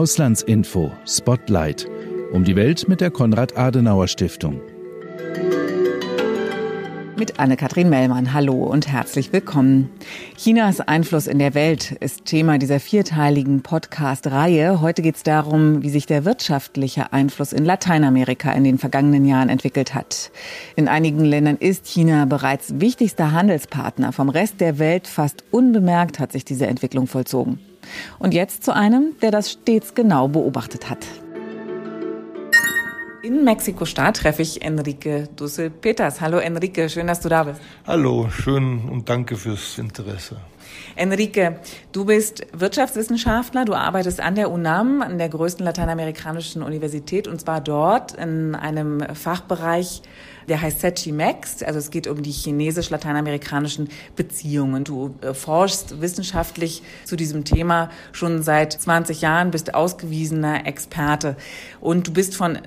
Auslandsinfo Spotlight um die Welt mit der Konrad-Adenauer-Stiftung. Mit Anne-Kathrin Mellmann. Hallo und herzlich willkommen. Chinas Einfluss in der Welt ist Thema dieser vierteiligen Podcast-Reihe. Heute geht es darum, wie sich der wirtschaftliche Einfluss in Lateinamerika in den vergangenen Jahren entwickelt hat. In einigen Ländern ist China bereits wichtigster Handelspartner. Vom Rest der Welt fast unbemerkt hat sich diese Entwicklung vollzogen. Und jetzt zu einem, der das stets genau beobachtet hat. In Mexiko-Stadt treffe ich Enrique Dussel-Peters. Hallo Enrique, schön, dass du da bist. Hallo, schön und danke fürs Interesse. Enrique, du bist Wirtschaftswissenschaftler, du arbeitest an der UNAM, an der größten lateinamerikanischen Universität, und zwar dort in einem Fachbereich der heißt Sechi Max. Also es geht um die chinesisch-lateinamerikanischen Beziehungen. Du äh, forschst wissenschaftlich zu diesem Thema schon seit 20 Jahren, bist ausgewiesener Experte. Und du bist von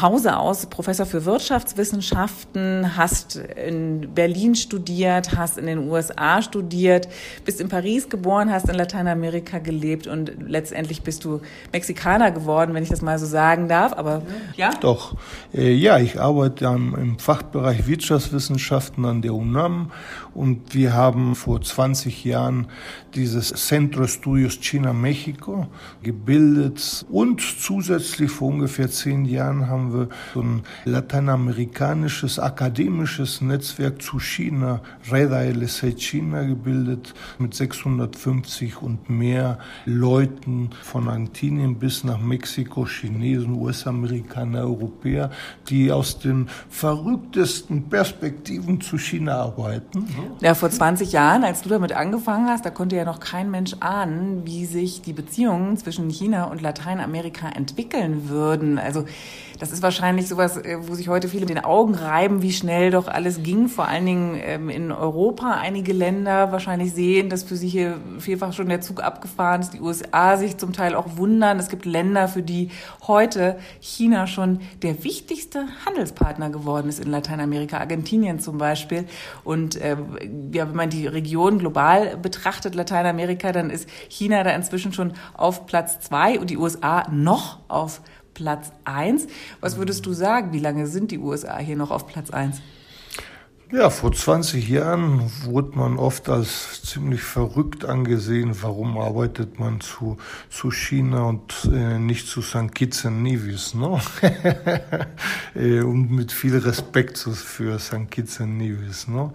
Hause aus Professor für Wirtschaftswissenschaften, hast in Berlin studiert, hast in den USA studiert, bist in Paris geboren, hast in Lateinamerika gelebt und letztendlich bist du Mexikaner geworden, wenn ich das mal so sagen darf. Aber ja? Doch. Äh, ja, ich arbeite im Fach Fachbereich Wirtschaftswissenschaften an der UNAM und wir haben vor 20 Jahren dieses Centro Estudios China-Mexiko gebildet und zusätzlich vor ungefähr zehn Jahren haben wir so ein lateinamerikanisches akademisches Netzwerk zu China, Reda LSE China gebildet mit 650 und mehr Leuten von Argentinien bis nach Mexiko, Chinesen, US-Amerikaner, Europäer, die aus den verrücktesten Perspektiven zu China arbeiten. Ja, vor 20 Jahren, als du damit angefangen hast, da konnte ja noch kein Mensch ahnen, wie sich die Beziehungen zwischen China und Lateinamerika entwickeln würden. Also das ist wahrscheinlich sowas, äh, wo sich heute viele den Augen reiben, wie schnell doch alles ging. Vor allen Dingen ähm, in Europa einige Länder wahrscheinlich sehen, dass für sie hier vielfach schon der Zug abgefahren ist. Die USA sich zum Teil auch wundern. Es gibt Länder, für die heute China schon der wichtigste Handelspartner geworden ist in Lateinamerika, Argentinien zum Beispiel. Und äh, ja, wenn man die Region global betrachtet, Lateinamerika, dann ist China da inzwischen schon auf Platz zwei und die USA noch auf Platz eins. Was würdest du sagen? Wie lange sind die USA hier noch auf Platz eins? Ja, vor 20 Jahren wurde man oft als ziemlich verrückt angesehen. Warum arbeitet man zu, zu China und äh, nicht zu St. Kitts and Nevis? Ne? äh, und mit viel Respekt für St. Kitts and Nevis. Ne?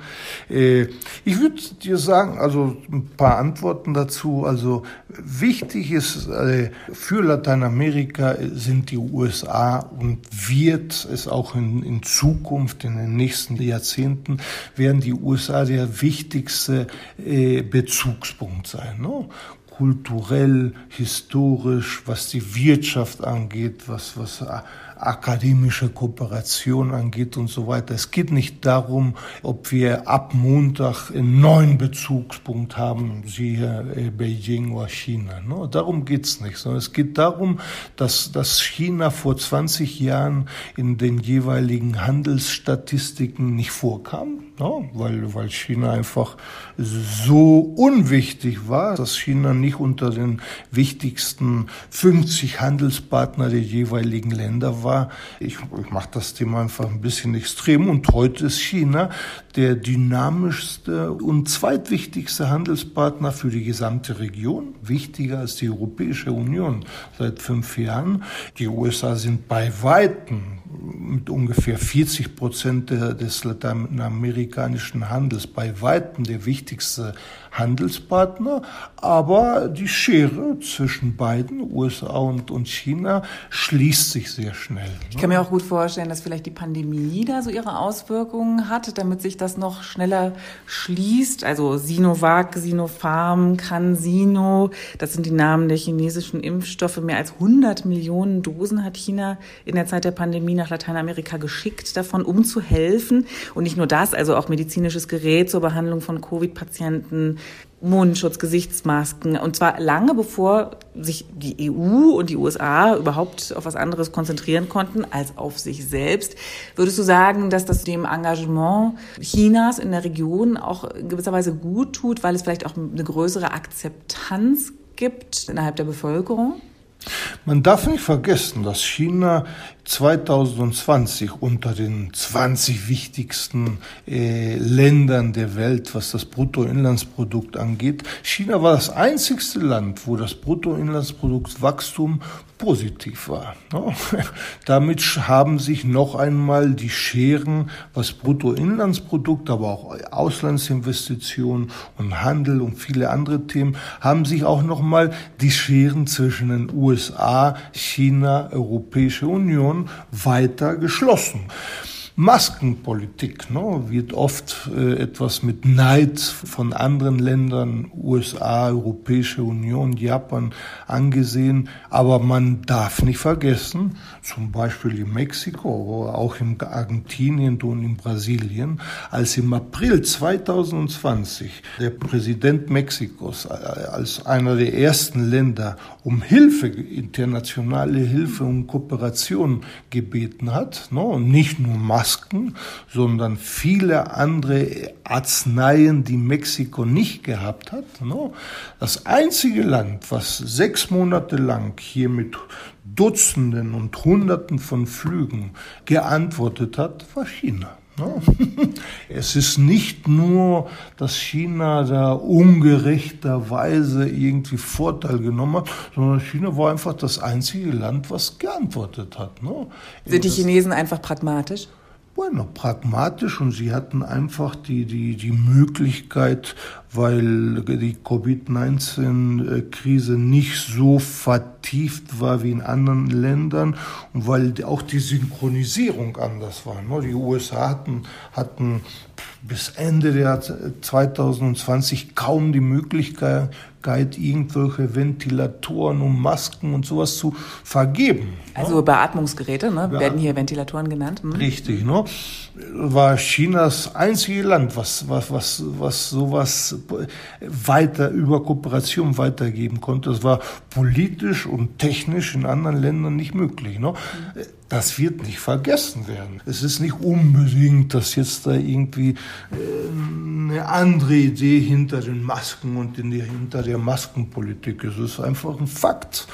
Äh, ich würde dir sagen, also ein paar Antworten dazu. Also wichtig ist äh, für Lateinamerika sind die USA und wird es auch in, in Zukunft, in den nächsten Jahrzehnten werden die USA der wichtigste äh, Bezugspunkt sein. Ne? kulturell, historisch, was die Wirtschaft angeht, was, was akademische Kooperation angeht und so weiter. Es geht nicht darum, ob wir ab Montag einen neuen Bezugspunkt haben, siehe äh, Beijing oder China. Ne? Darum geht's nicht, sondern es geht darum, dass, dass China vor 20 Jahren in den jeweiligen Handelsstatistiken nicht vorkam, ne? weil, weil China einfach so unwichtig war, dass China nicht unter den wichtigsten 50 Handelspartner der jeweiligen Länder war war, ich, ich mache das Thema einfach ein bisschen extrem und heute ist China der dynamischste und zweitwichtigste Handelspartner für die gesamte Region, wichtiger als die Europäische Union seit fünf Jahren. Die USA sind bei Weitem mit ungefähr 40 Prozent des lateinamerikanischen Handels bei weitem der wichtigste Handelspartner, aber die Schere zwischen beiden, USA und, und China, schließt sich sehr schnell. Ich kann mir auch gut vorstellen, dass vielleicht die Pandemie da so ihre Auswirkungen hat, damit sich das noch schneller schließt. Also Sinovac, Sinopharm, CanSino, das sind die Namen der chinesischen Impfstoffe. Mehr als 100 Millionen Dosen hat China in der Zeit der Pandemie nach Lateinamerika geschickt, davon um zu helfen. Und nicht nur das, also auch medizinisches Gerät zur Behandlung von Covid-Patienten, Mundschutz, Gesichtsmasken. Und zwar lange bevor sich die EU und die USA überhaupt auf was anderes konzentrieren konnten als auf sich selbst. Würdest du sagen, dass das dem Engagement Chinas in der Region auch in gewisser Weise gut tut, weil es vielleicht auch eine größere Akzeptanz gibt innerhalb der Bevölkerung? Man darf nicht vergessen, dass China 2020 unter den 20 wichtigsten äh, Ländern der Welt, was das Bruttoinlandsprodukt angeht, China war das einzigste Land, wo das Bruttoinlandsproduktswachstum positiv war. Ne? Damit haben sich noch einmal die Scheren, was Bruttoinlandsprodukt, aber auch Auslandsinvestitionen und Handel und viele andere Themen, haben sich auch noch mal die Scheren zwischen den USA, China, Europäische Union weiter geschlossen. Maskenpolitik ne, wird oft äh, etwas mit Neid von anderen Ländern, USA, Europäische Union, Japan angesehen. Aber man darf nicht vergessen, zum Beispiel in Mexiko, auch in Argentinien und in Brasilien, als im April 2020 der Präsident Mexikos äh, als einer der ersten Länder um Hilfe, internationale Hilfe und Kooperation gebeten hat, ne, nicht nur Masken, Masken, sondern viele andere Arzneien, die Mexiko nicht gehabt hat. Das einzige Land, was sechs Monate lang hier mit Dutzenden und Hunderten von Flügen geantwortet hat, war China. Es ist nicht nur, dass China da ungerechterweise irgendwie Vorteil genommen hat, sondern China war einfach das einzige Land, was geantwortet hat. Sind die Chinesen einfach pragmatisch? Bueno, pragmatisch und sie hatten einfach die, die, die Möglichkeit, weil die Covid-19-Krise nicht so vertieft war wie in anderen Ländern und weil auch die Synchronisierung anders war. Ne? Die USA hatten, hatten bis Ende der 2020 kaum die Möglichkeit, irgendwelche Ventilatoren und Masken und sowas zu vergeben. Also Beatmungsgeräte, ne? werden hier Ventilatoren genannt. Hm? Richtig, ne? War China das einzige Land, was, was, was, was sowas weiter über Kooperation weitergeben konnte. Das war politisch und technisch in anderen Ländern nicht möglich. Ne? Das wird nicht vergessen werden. Es ist nicht unbedingt, dass jetzt da irgendwie äh, eine andere Idee hinter den Masken und hinter der Maskenpolitik ist. Es ist einfach ein Fakt,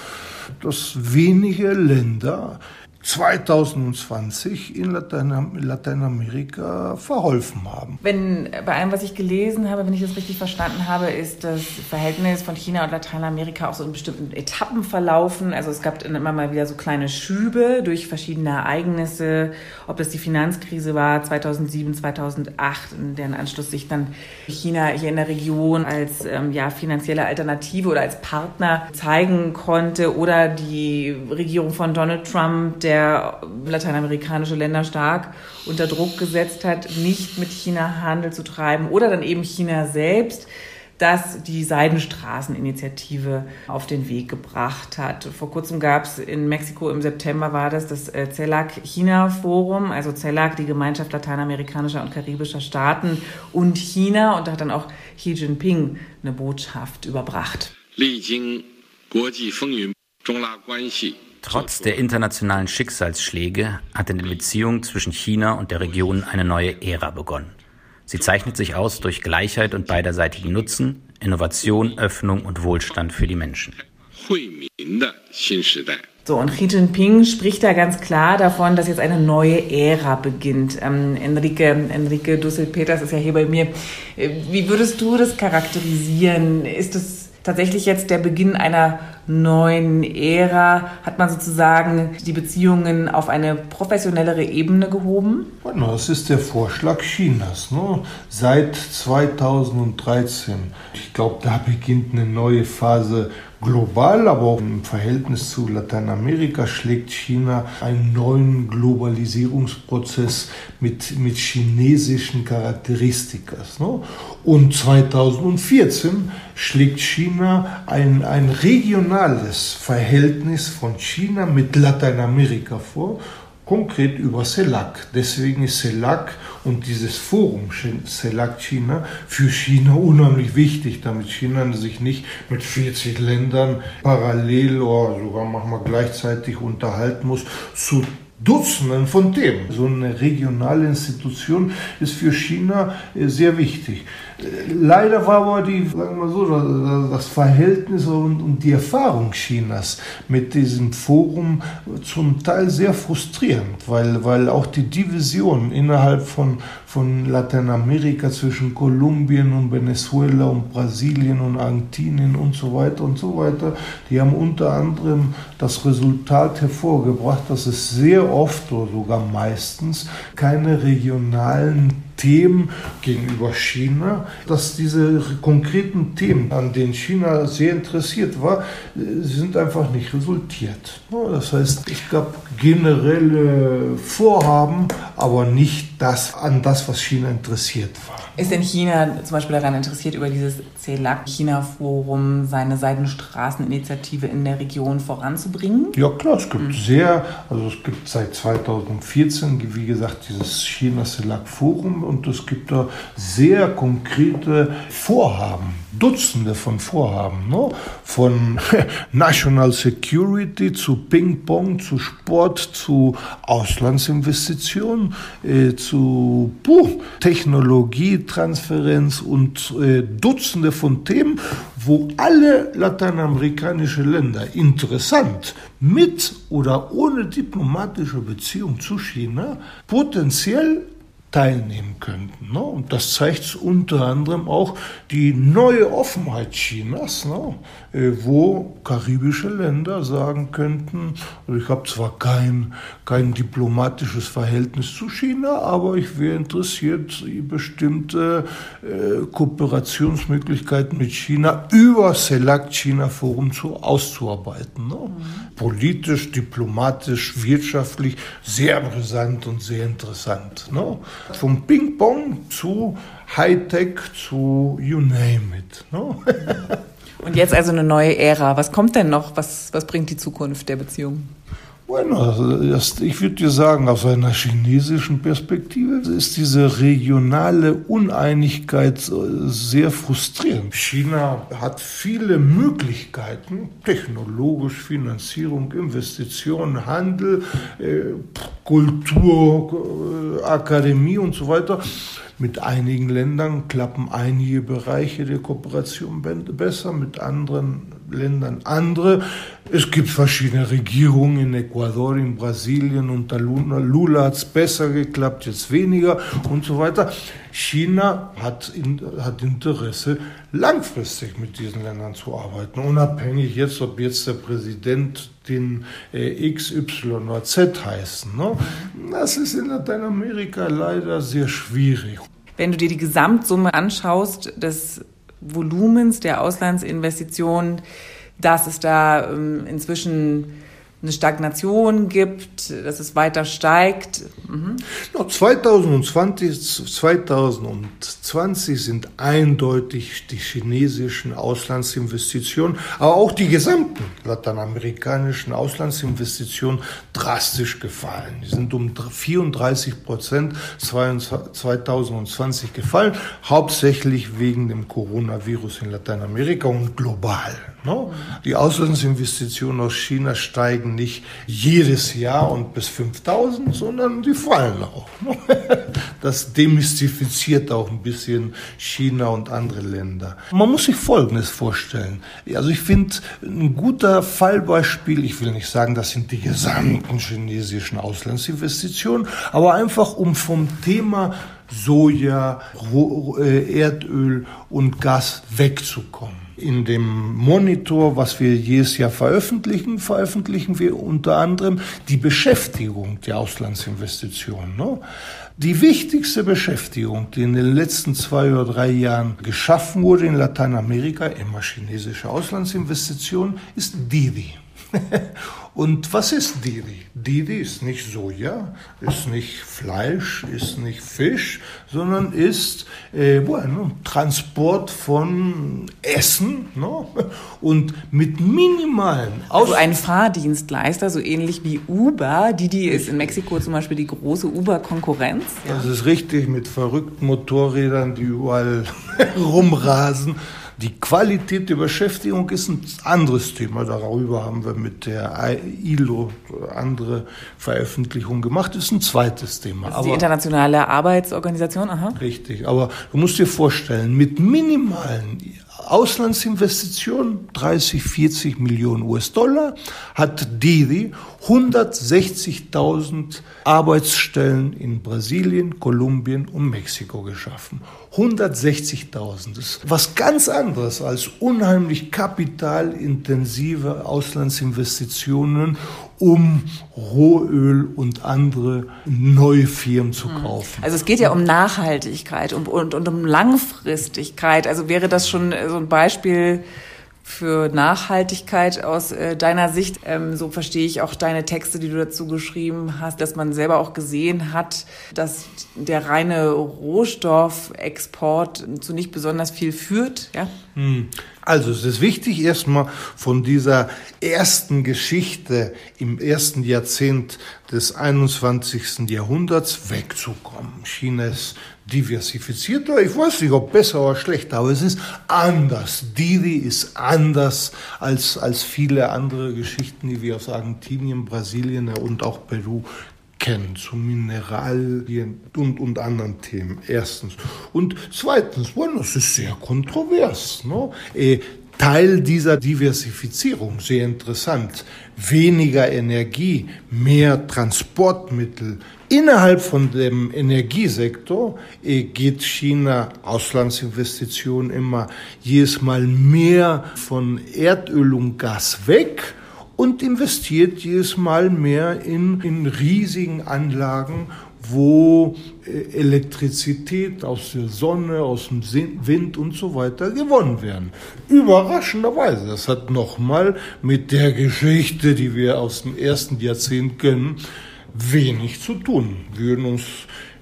dass wenige Länder 2020 in Lateinamerika verholfen haben. Wenn bei allem, was ich gelesen habe, wenn ich das richtig verstanden habe, ist das Verhältnis von China und Lateinamerika auch so in bestimmten Etappen verlaufen. Also es gab immer mal wieder so kleine Schübe durch verschiedene Ereignisse, ob das die Finanzkrise war 2007, 2008, in deren Anschluss sich dann China hier in der Region als ähm, ja, finanzielle Alternative oder als Partner zeigen konnte oder die Regierung von Donald Trump, der der lateinamerikanische Länder stark unter Druck gesetzt hat, nicht mit China Handel zu treiben oder dann eben China selbst das die Seidenstraßeninitiative auf den Weg gebracht hat. Vor kurzem gab es in Mexiko im September war das das äh, CELAC-China-Forum, also CELAC, die Gemeinschaft lateinamerikanischer und karibischer Staaten und China. Und da hat dann auch Xi Jinping eine Botschaft überbracht. 历经国际风云，中拉关系 Trotz der internationalen Schicksalsschläge hat in den Beziehungen zwischen China und der Region eine neue Ära begonnen. Sie zeichnet sich aus durch Gleichheit und beiderseitigen Nutzen, Innovation, Öffnung und Wohlstand für die Menschen. So, und Xi Jinping spricht da ganz klar davon, dass jetzt eine neue Ära beginnt. Ähm, Enrique, Enrique Dussel-Peters ist ja hier bei mir. Äh, wie würdest du das charakterisieren? Ist es tatsächlich jetzt der Beginn einer neuen Ära hat man sozusagen die Beziehungen auf eine professionellere Ebene gehoben? Das ist der Vorschlag Chinas. Ne? Seit 2013, ich glaube, da beginnt eine neue Phase global, aber auch im Verhältnis zu Lateinamerika schlägt China einen neuen Globalisierungsprozess mit, mit chinesischen Charakteristika. Ne? Und 2014 schlägt China ein, ein regionales Verhältnis von China mit Lateinamerika vor konkret über CELAC. Deswegen ist CELAC und dieses Forum CELAC China für China unheimlich wichtig, damit China sich nicht mit 40 Ländern parallel oder sogar manchmal gleichzeitig unterhalten muss zu Dutzenden von Themen. So eine regionale Institution ist für China äh, sehr wichtig. Leider war aber die, sagen wir so, das Verhältnis und, und die Erfahrung Chinas mit diesem Forum zum Teil sehr frustrierend, weil, weil auch die Division innerhalb von, von Lateinamerika zwischen Kolumbien und Venezuela und Brasilien und Argentinien und so weiter und so weiter, die haben unter anderem das Resultat hervorgebracht, dass es sehr oft oder sogar meistens keine regionalen Themen gegenüber China, dass diese konkreten Themen, an denen China sehr interessiert war, sind einfach nicht resultiert. Das heißt, ich glaube, generelle Vorhaben, aber nicht das an das, was China interessiert war. Ist denn China zum Beispiel daran interessiert, über dieses CELAC-China-Forum seine Seidenstraßeninitiative in der Region voranzubringen? Ja klar, es gibt mhm. sehr, also es gibt seit 2014, wie gesagt, dieses China-CELAC-Forum und es gibt da sehr konkrete Vorhaben, Dutzende von Vorhaben, ne? von National Security zu Ping-Pong, zu Sport, zu Auslandsinvestitionen, äh, zu puh, Technologietransferenz und äh, Dutzende von Themen, wo alle lateinamerikanischen Länder interessant mit oder ohne diplomatische Beziehung zu China potenziell teilnehmen könnten. Ne? Und das zeigt unter anderem auch die neue Offenheit Chinas, ne? Äh, wo karibische Länder sagen könnten, also ich habe zwar kein, kein diplomatisches Verhältnis zu China, aber ich wäre interessiert, bestimmte äh, Kooperationsmöglichkeiten mit China über CELAC China Forum zu, auszuarbeiten. Ne? Mhm. Politisch, diplomatisch, wirtschaftlich sehr brisant und sehr interessant. Ne? Vom Ping-Pong zu Hightech zu you name it. No? Und jetzt also eine neue Ära. Was kommt denn noch? Was, was bringt die Zukunft der Beziehung? Bueno, also ich würde dir sagen, aus einer chinesischen Perspektive ist diese regionale Uneinigkeit sehr frustrierend. China hat viele Möglichkeiten, technologisch, Finanzierung, Investitionen, Handel, äh, Kultur, äh, Akademie und so weiter. Mit einigen Ländern klappen einige Bereiche der Kooperation besser, mit anderen Ländern andere. Es gibt verschiedene Regierungen in Ecuador, in Brasilien, unter Lula hat es besser geklappt, jetzt weniger und so weiter. China hat, hat Interesse, langfristig mit diesen Ländern zu arbeiten, unabhängig jetzt, ob jetzt der Präsident den äh, X, Y oder Z heißen. Ne? Das ist in Lateinamerika leider sehr schwierig. Wenn du dir die Gesamtsumme anschaust des Volumens der Auslandsinvestitionen, dass es da ähm, inzwischen eine Stagnation gibt, dass es weiter steigt. Mhm. 2020, 2020 sind eindeutig die chinesischen Auslandsinvestitionen, aber auch die gesamten lateinamerikanischen Auslandsinvestitionen drastisch gefallen. Die sind um 34 Prozent 2020 gefallen, hauptsächlich wegen dem Coronavirus in Lateinamerika und global. Ne? Die Auslandsinvestitionen aus China steigen nicht jedes Jahr und bis 5000, sondern die fallen auch. Ne? Das demystifiziert auch ein bisschen China und andere Länder. Man muss sich Folgendes vorstellen. Also ich finde ein guter Fallbeispiel, ich will nicht sagen, das sind die gesamten chinesischen Auslandsinvestitionen, aber einfach um vom Thema Soja, äh, Erdöl und Gas wegzukommen. In dem Monitor, was wir jedes Jahr veröffentlichen, veröffentlichen wir unter anderem die Beschäftigung der Auslandsinvestitionen. Ne? Die wichtigste Beschäftigung, die in den letzten zwei oder drei Jahren geschaffen wurde in Lateinamerika, immer chinesische Auslandsinvestitionen, ist Didi. Und was ist Didi? Didi ist nicht Soja, ist nicht Fleisch, ist nicht Fisch, sondern ist äh, bueno, Transport von Essen no? und mit minimalen Aus Also ein Fahrdienstleister, so ähnlich wie Uber. Didi ist in Mexiko zum Beispiel die große Uber-Konkurrenz. Das ist richtig, mit verrückten Motorrädern, die überall rumrasen. Die Qualität der Beschäftigung ist ein anderes Thema. Darüber haben wir mit der ILO andere Veröffentlichungen gemacht. Das ist ein zweites Thema. Ist die internationale Arbeitsorganisation, aha. Richtig. Aber du musst dir vorstellen, mit minimalen Auslandsinvestitionen, 30, 40 Millionen US-Dollar, hat Didi 160.000 Arbeitsstellen in Brasilien, Kolumbien und Mexiko geschaffen. 160.000. Das ist was ganz anderes als unheimlich kapitalintensive Auslandsinvestitionen, um Rohöl und andere neue Firmen zu hm. kaufen. Also es geht ja um Nachhaltigkeit und, und, und um Langfristigkeit. Also wäre das schon so ein Beispiel für Nachhaltigkeit aus äh, deiner Sicht. Ähm, so verstehe ich auch deine Texte, die du dazu geschrieben hast, dass man selber auch gesehen hat, dass der reine Rohstoffexport zu nicht besonders viel führt. Ja? Hm. Also es ist wichtig, erstmal von dieser ersten Geschichte im ersten Jahrzehnt des 21. Jahrhunderts wegzukommen. China ist diversifizierter. Ich weiß nicht, ob besser oder schlechter, aber es ist anders. Didi ist anders als, als viele andere Geschichten, die wir aus Argentinien, Brasilien und auch Peru kennen, zu Mineralien und, und anderen Themen. Erstens. Und zweitens, bueno, es ist sehr kontrovers. Ne? Eh, Teil dieser Diversifizierung, sehr interessant. Weniger Energie, mehr Transportmittel. Innerhalb von dem Energiesektor eh, geht China Auslandsinvestitionen immer jedes Mal mehr von Erdöl und Gas weg und investiert jedes Mal mehr in, in riesigen Anlagen, wo äh, Elektrizität aus der Sonne, aus dem Wind und so weiter gewonnen werden. Überraschenderweise, das hat nochmal mit der Geschichte, die wir aus dem ersten Jahrzehnt kennen, wenig zu tun. Wir würden uns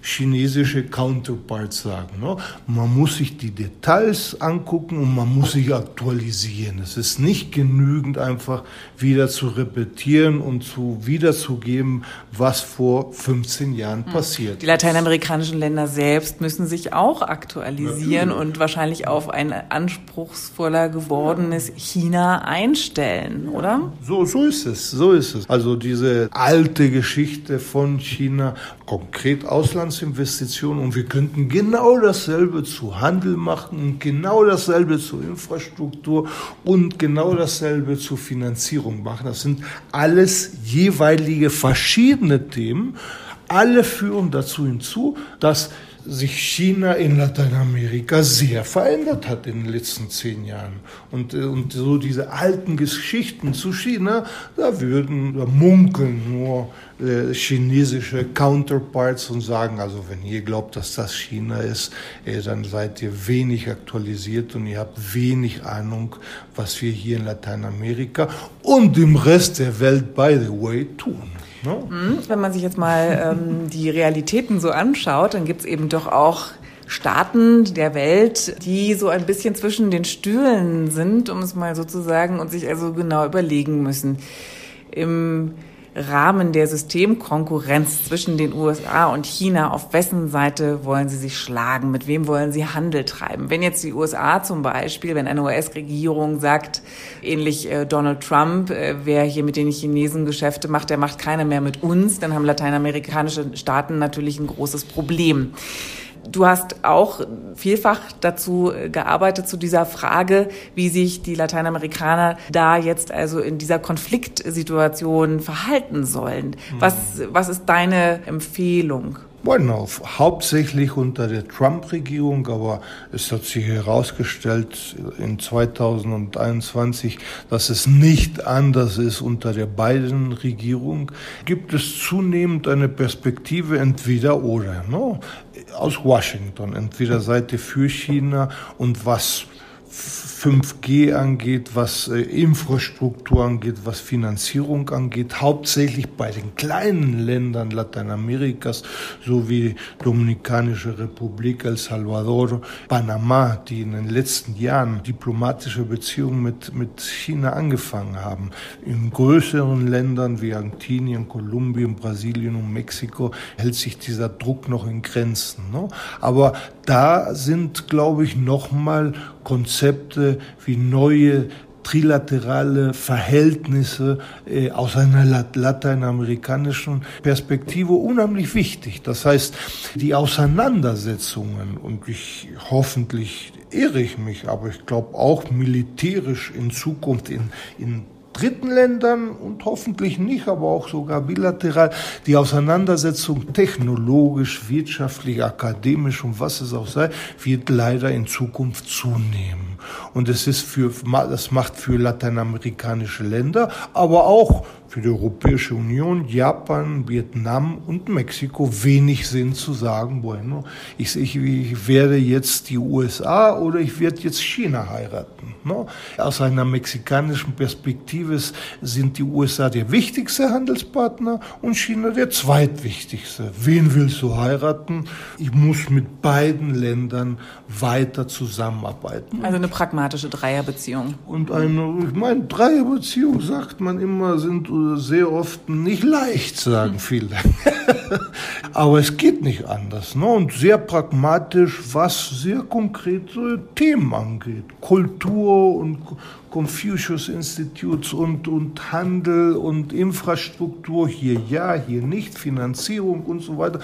chinesische Counterparts sagen. Ne? Man muss sich die Details angucken und man muss sich aktualisieren. Es ist nicht genügend einfach wieder zu repetieren und zu wiederzugeben, was vor 15 Jahren hm. passiert. Die lateinamerikanischen Länder selbst müssen sich auch aktualisieren Natürlich. und wahrscheinlich auf ein anspruchsvoller gewordenes China einstellen, oder? So, so ist es, so ist es. Also diese alte Geschichte von China, konkret Ausland Auslandsinvestitionen und wir könnten genau dasselbe zu Handel machen und genau dasselbe zur Infrastruktur und genau dasselbe zur Finanzierung machen. Das sind alles jeweilige verschiedene Themen. Alle führen dazu hinzu, dass sich China in Lateinamerika sehr verändert hat in den letzten zehn Jahren. Und, äh, und so diese alten Geschichten zu China, da würden, da munkeln nur äh, chinesische Counterparts und sagen, also wenn ihr glaubt, dass das China ist, äh, dann seid ihr wenig aktualisiert und ihr habt wenig Ahnung, was wir hier in Lateinamerika und im Rest der Welt, by the way, tun. No? Mhm. Wenn man sich jetzt mal ähm, die Realitäten so anschaut, dann gibt es eben doch auch Staaten der Welt, die so ein bisschen zwischen den Stühlen sind, um es mal so zu sagen, und sich also genau überlegen müssen. Im Rahmen der Systemkonkurrenz zwischen den USA und China, auf wessen Seite wollen sie sich schlagen, mit wem wollen sie Handel treiben. Wenn jetzt die USA zum Beispiel, wenn eine US-Regierung sagt, ähnlich äh, Donald Trump, äh, wer hier mit den Chinesen Geschäfte macht, der macht keiner mehr mit uns, dann haben lateinamerikanische Staaten natürlich ein großes Problem. Du hast auch vielfach dazu gearbeitet zu dieser Frage, wie sich die Lateinamerikaner da jetzt also in dieser Konfliktsituation verhalten sollen. Was, was ist deine Empfehlung? Bueno, hauptsächlich unter der Trump-Regierung, aber es hat sich herausgestellt in 2021, dass es nicht anders ist unter der Biden-Regierung. Gibt es zunehmend eine Perspektive entweder oder, no? Aus Washington. Entweder ihr für China und was 5G angeht, was äh, Infrastruktur angeht, was Finanzierung angeht, hauptsächlich bei den kleinen Ländern Lateinamerikas, so wie Dominikanische Republik, El Salvador, Panama, die in den letzten Jahren diplomatische Beziehungen mit, mit China angefangen haben. In größeren Ländern wie Argentinien, Kolumbien, Brasilien und Mexiko hält sich dieser Druck noch in Grenzen. Ne? Aber da sind, glaube ich, nochmal Konzepte wie neue trilaterale Verhältnisse äh, aus einer lateinamerikanischen Perspektive unheimlich wichtig. Das heißt, die Auseinandersetzungen, und ich hoffentlich irre ich mich, aber ich glaube auch militärisch in Zukunft in, in dritten Ländern und hoffentlich nicht, aber auch sogar bilateral, die Auseinandersetzung technologisch, wirtschaftlich, akademisch und was es auch sei, wird leider in Zukunft zunehmen. Und es ist für, das macht für lateinamerikanische Länder, aber auch für die Europäische Union, Japan, Vietnam und Mexiko wenig Sinn zu sagen, bueno, ich, ich, werde jetzt die USA oder ich werde jetzt China heiraten. Ne? Aus einer mexikanischen Perspektive sind die USA der wichtigste Handelspartner und China der zweitwichtigste. Wen willst du heiraten? Ich muss mit beiden Ländern weiter zusammenarbeiten. Also eine pragmatische Dreierbeziehung. Und eine, ich meine, Dreierbeziehung sagt man immer, sind sehr oft nicht leicht, sagen viele. Aber es geht nicht anders. Ne? Und sehr pragmatisch, was sehr konkrete Themen angeht. Kultur und Confucius Instituts und, und Handel und Infrastruktur, hier ja, hier nicht, Finanzierung und so weiter.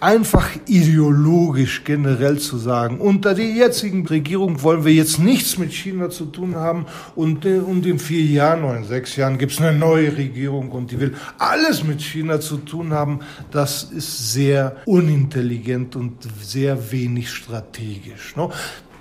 Einfach ideologisch generell zu sagen, unter der jetzigen Regierung wollen wir jetzt nichts mit China zu tun haben und, und in vier Jahren oder in sechs Jahren gibt es eine neue Regierung und die will alles mit China zu tun haben. Das ist sehr unintelligent und sehr wenig strategisch. Ne?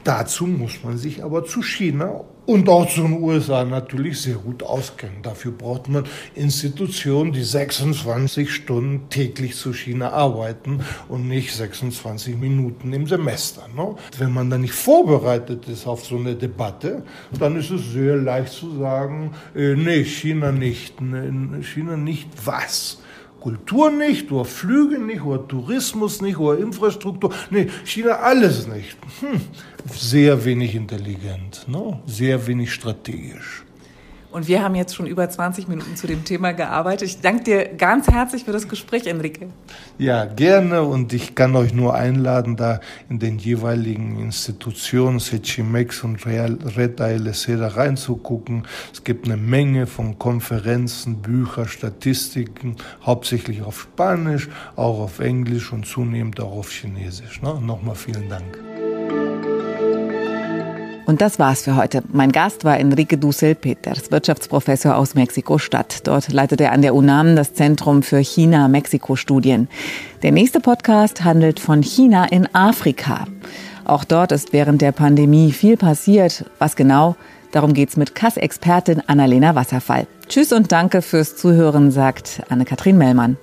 Dazu muss man sich aber zu China und auch zu den USA natürlich sehr gut auskennen. Dafür braucht man Institutionen, die 26 Stunden täglich zu China arbeiten und nicht 26 Minuten im Semester. Ne? Wenn man da nicht vorbereitet ist auf so eine Debatte, dann ist es sehr leicht zu sagen, äh, nee, China nicht. Nee, China nicht was? Kultur nicht, oder Flüge nicht, oder Tourismus nicht, oder Infrastruktur. Nee, China alles nicht. Hm. Sehr wenig intelligent, ne? sehr wenig strategisch. Und wir haben jetzt schon über 20 Minuten zu dem Thema gearbeitet. Ich danke dir ganz herzlich für das Gespräch, Enrique. Ja, gerne. Und ich kann euch nur einladen, da in den jeweiligen Institutionen, Sechimex und Reta LSE, da reinzugucken. Es gibt eine Menge von Konferenzen, Bücher, Statistiken, hauptsächlich auf Spanisch, auch auf Englisch und zunehmend auch auf Chinesisch. Ne? Nochmal vielen Dank. Und das war's für heute. Mein Gast war Enrique Dussel Peters, Wirtschaftsprofessor aus Mexiko-Stadt. Dort leitet er an der UNAM das Zentrum für China-Mexiko-Studien. Der nächste Podcast handelt von China in Afrika. Auch dort ist während der Pandemie viel passiert. Was genau? Darum geht's mit Kass-Expertin Annalena Wasserfall. Tschüss und danke fürs Zuhören, sagt Anne-Kathrin Mellmann.